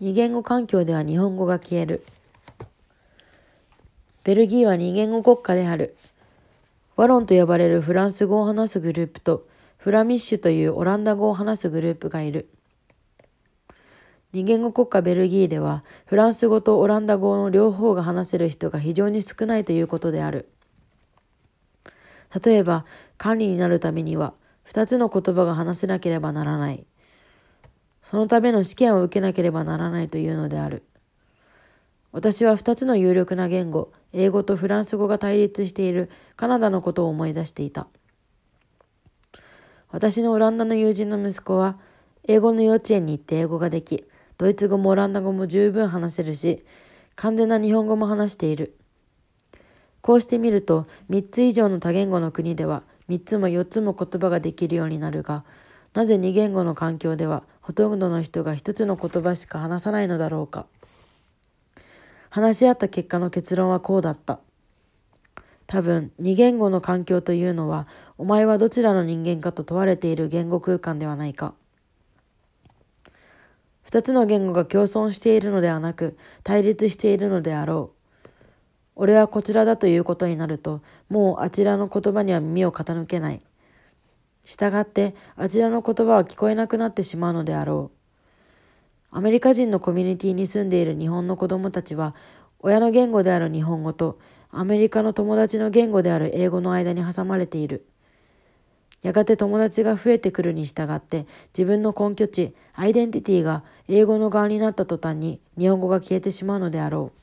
二言語環境では日本語が消える。ベルギーは二言語国家である。ワロンと呼ばれるフランス語を話すグループとフラミッシュというオランダ語を話すグループがいる。二言語国家ベルギーではフランス語とオランダ語の両方が話せる人が非常に少ないということである。例えば管理になるためには二つの言葉が話せなければならない。そのための試験を受けなければならないというのである。私は二つの有力な言語、英語とフランス語が対立しているカナダのことを思い出していた。私のオランダの友人の息子は、英語の幼稚園に行って英語ができ、ドイツ語もオランダ語も十分話せるし、完全な日本語も話している。こうしてみると、三つ以上の多言語の国では、三つも四つも言葉ができるようになるが、なぜ二言語の環境では、ほとんどの人が一つの言葉しか話さないのだろうか。話し合った結果の結論はこうだった。多分、二言語の環境というのは、お前はどちらの人間かと問われている言語空間ではないか。二つの言語が共存しているのではなく、対立しているのであろう。俺はこちらだということになると、もうあちらの言葉には耳を傾けない。したがって、あちらの言葉は聞こえなくなってしまうのであろう。アメリカ人のコミュニティに住んでいる日本の子供たちは、親の言語である日本語とアメリカの友達の言語である英語の間に挟まれている。やがて友達が増えてくるに従って自分の根拠地、アイデンティティが英語の側になった途端に日本語が消えてしまうのであろう。